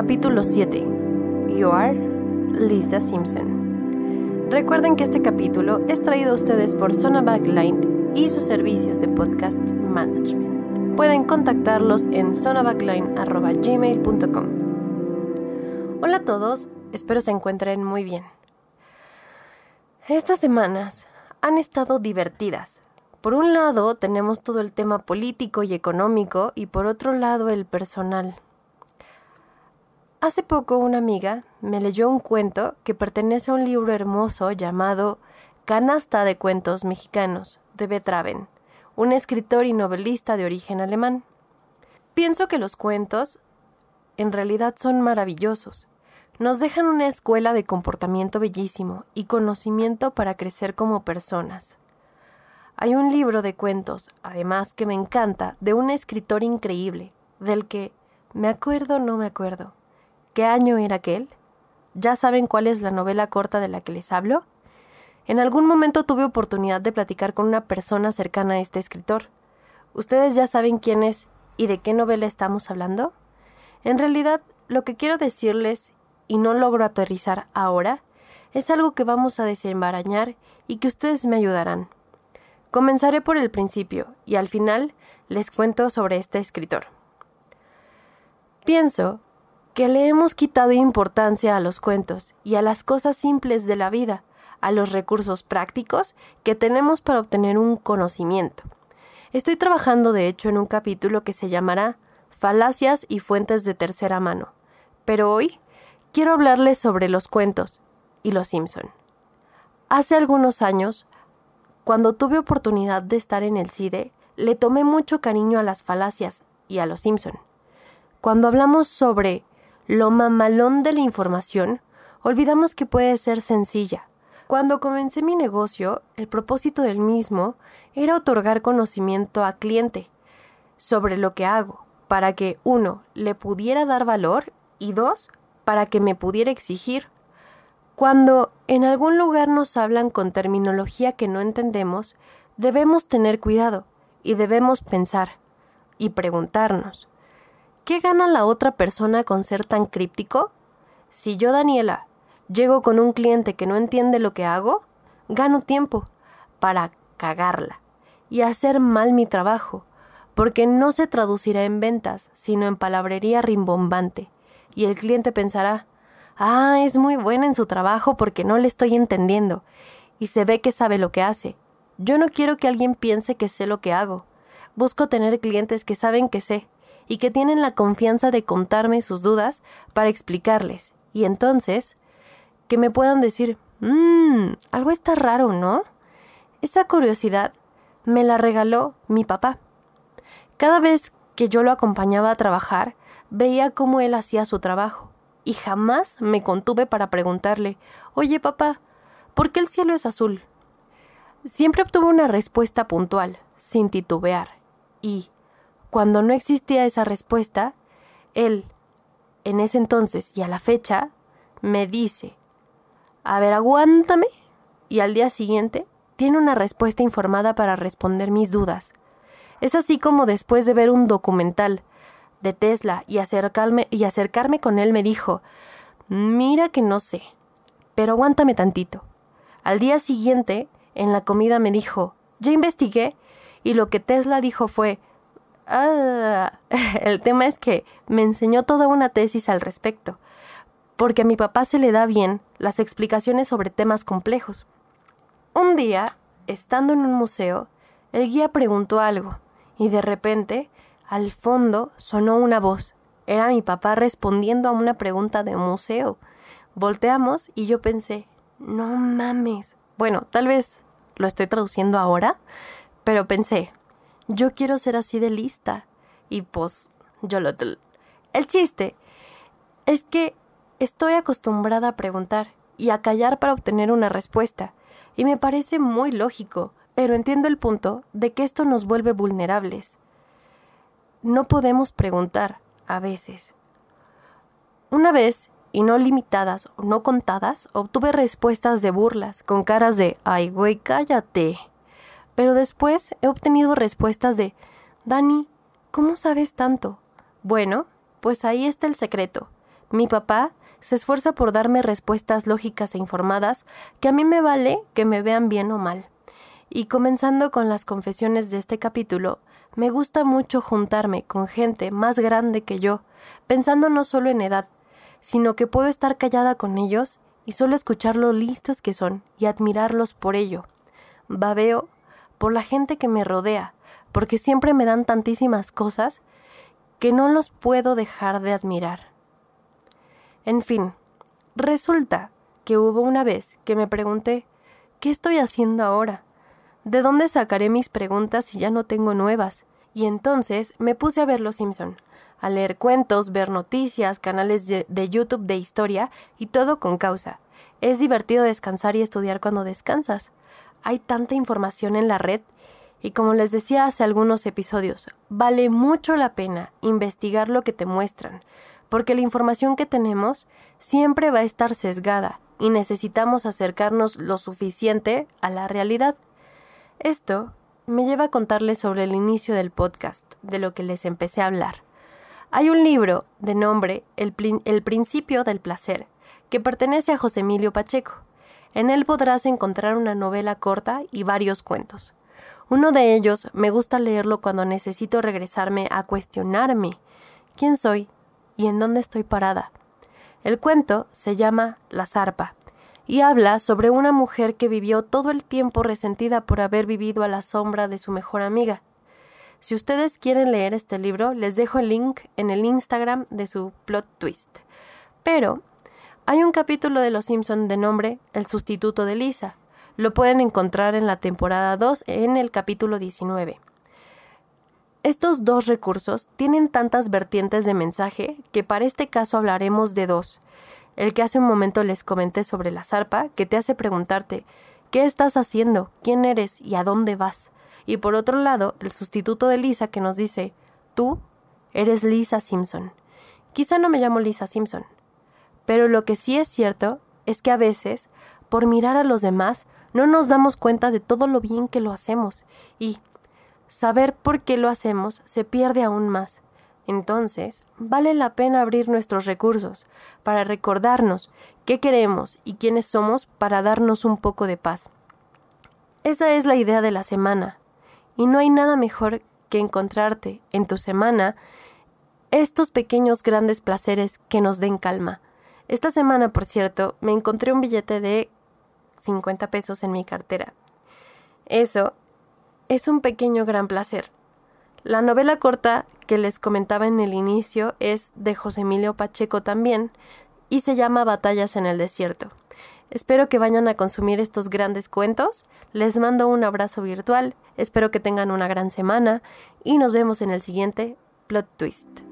Capítulo 7. You are Lisa Simpson. Recuerden que este capítulo es traído a ustedes por Zona Backline y sus servicios de podcast management. Pueden contactarlos en zonabackline.gmail.com. Hola a todos, espero se encuentren muy bien. Estas semanas han estado divertidas. Por un lado tenemos todo el tema político y económico y por otro lado el personal. Hace poco una amiga me leyó un cuento que pertenece a un libro hermoso llamado Canasta de Cuentos Mexicanos de Betraven, un escritor y novelista de origen alemán. Pienso que los cuentos en realidad son maravillosos. Nos dejan una escuela de comportamiento bellísimo y conocimiento para crecer como personas. Hay un libro de cuentos, además que me encanta, de un escritor increíble, del que me acuerdo no me acuerdo ¿Qué año era aquel? ¿Ya saben cuál es la novela corta de la que les hablo? En algún momento tuve oportunidad de platicar con una persona cercana a este escritor. ¿Ustedes ya saben quién es y de qué novela estamos hablando? En realidad, lo que quiero decirles, y no logro aterrizar ahora, es algo que vamos a desembarañar y que ustedes me ayudarán. Comenzaré por el principio y al final les cuento sobre este escritor. Pienso que le hemos quitado importancia a los cuentos y a las cosas simples de la vida, a los recursos prácticos que tenemos para obtener un conocimiento. Estoy trabajando de hecho en un capítulo que se llamará Falacias y fuentes de tercera mano, pero hoy quiero hablarles sobre los cuentos y los Simpson. Hace algunos años, cuando tuve oportunidad de estar en el CIDE, le tomé mucho cariño a las falacias y a los Simpson. Cuando hablamos sobre lo mamalón de la información, olvidamos que puede ser sencilla. Cuando comencé mi negocio, el propósito del mismo era otorgar conocimiento a cliente sobre lo que hago, para que, uno, le pudiera dar valor y dos, para que me pudiera exigir. Cuando en algún lugar nos hablan con terminología que no entendemos, debemos tener cuidado y debemos pensar y preguntarnos, ¿Qué gana la otra persona con ser tan críptico? Si yo, Daniela, llego con un cliente que no entiende lo que hago, gano tiempo para cagarla y hacer mal mi trabajo, porque no se traducirá en ventas, sino en palabrería rimbombante, y el cliente pensará, ah, es muy buena en su trabajo porque no le estoy entendiendo, y se ve que sabe lo que hace. Yo no quiero que alguien piense que sé lo que hago. Busco tener clientes que saben que sé, y que tienen la confianza de contarme sus dudas para explicarles, y entonces que me puedan decir, mmm, algo está raro, ¿no? Esa curiosidad me la regaló mi papá. Cada vez que yo lo acompañaba a trabajar, veía cómo él hacía su trabajo, y jamás me contuve para preguntarle, oye papá, ¿por qué el cielo es azul? Siempre obtuvo una respuesta puntual, sin titubear, y, cuando no existía esa respuesta, él, en ese entonces y a la fecha, me dice, a ver, aguántame, y al día siguiente tiene una respuesta informada para responder mis dudas. Es así como después de ver un documental de Tesla y acercarme, y acercarme con él me dijo, mira que no sé, pero aguántame tantito. Al día siguiente, en la comida me dijo, ya investigué, y lo que Tesla dijo fue, Ah, el tema es que me enseñó toda una tesis al respecto, porque a mi papá se le da bien las explicaciones sobre temas complejos. Un día, estando en un museo, el guía preguntó algo, y de repente, al fondo, sonó una voz. Era mi papá respondiendo a una pregunta de museo. Volteamos y yo pensé, no mames. Bueno, tal vez lo estoy traduciendo ahora, pero pensé, yo quiero ser así de lista. Y pues, yo lo... El chiste es que estoy acostumbrada a preguntar y a callar para obtener una respuesta. Y me parece muy lógico, pero entiendo el punto de que esto nos vuelve vulnerables. No podemos preguntar, a veces. Una vez, y no limitadas o no contadas, obtuve respuestas de burlas, con caras de, ay güey, cállate. Pero después he obtenido respuestas de Dani, ¿cómo sabes tanto? Bueno, pues ahí está el secreto. Mi papá se esfuerza por darme respuestas lógicas e informadas que a mí me vale que me vean bien o mal. Y comenzando con las confesiones de este capítulo, me gusta mucho juntarme con gente más grande que yo, pensando no solo en edad, sino que puedo estar callada con ellos y solo escuchar lo listos que son y admirarlos por ello. Babeo por la gente que me rodea, porque siempre me dan tantísimas cosas que no los puedo dejar de admirar. En fin, resulta que hubo una vez que me pregunté, ¿qué estoy haciendo ahora? ¿De dónde sacaré mis preguntas si ya no tengo nuevas? Y entonces me puse a ver Los Simpson, a leer cuentos, ver noticias, canales de YouTube de historia y todo con causa. Es divertido descansar y estudiar cuando descansas. Hay tanta información en la red y como les decía hace algunos episodios, vale mucho la pena investigar lo que te muestran, porque la información que tenemos siempre va a estar sesgada y necesitamos acercarnos lo suficiente a la realidad. Esto me lleva a contarles sobre el inicio del podcast, de lo que les empecé a hablar. Hay un libro de nombre El, Principio del Placer, que pertenece a José Emilio Pacheco. En él podrás encontrar una novela corta y varios cuentos. Uno de ellos me gusta leerlo cuando necesito regresarme a cuestionarme quién soy, y en dónde estoy parada. El cuento se llama La zarpa y habla sobre una mujer que vivió todo el tiempo resentida por haber vivido a la sombra de su mejor amiga. Si ustedes quieren leer este libro, les dejo el link en el Instagram de su plot twist. Pero hay un capítulo de Los Simpson de nombre El sustituto de Lisa. Lo pueden encontrar en la temporada 2 en el capítulo 19. Estos dos recursos tienen tantas vertientes de mensaje que para este caso hablaremos de dos. El que hace un momento les comenté sobre la zarpa, que te hace preguntarte ¿qué estás haciendo? ¿Quién eres? ¿Y a dónde vas? Y por otro lado, el sustituto de Lisa que nos dice tú eres Lisa Simpson. Quizá no me llamo Lisa Simpson, pero lo que sí es cierto es que a veces, por mirar a los demás, no nos damos cuenta de todo lo bien que lo hacemos y, saber por qué lo hacemos se pierde aún más. Entonces, vale la pena abrir nuestros recursos para recordarnos qué queremos y quiénes somos para darnos un poco de paz. Esa es la idea de la semana, y no hay nada mejor que encontrarte en tu semana estos pequeños grandes placeres que nos den calma. Esta semana, por cierto, me encontré un billete de 50 pesos en mi cartera. Eso es un pequeño gran placer. La novela corta que les comentaba en el inicio es de José Emilio Pacheco también y se llama Batallas en el Desierto. Espero que vayan a consumir estos grandes cuentos. Les mando un abrazo virtual. Espero que tengan una gran semana y nos vemos en el siguiente Plot Twist.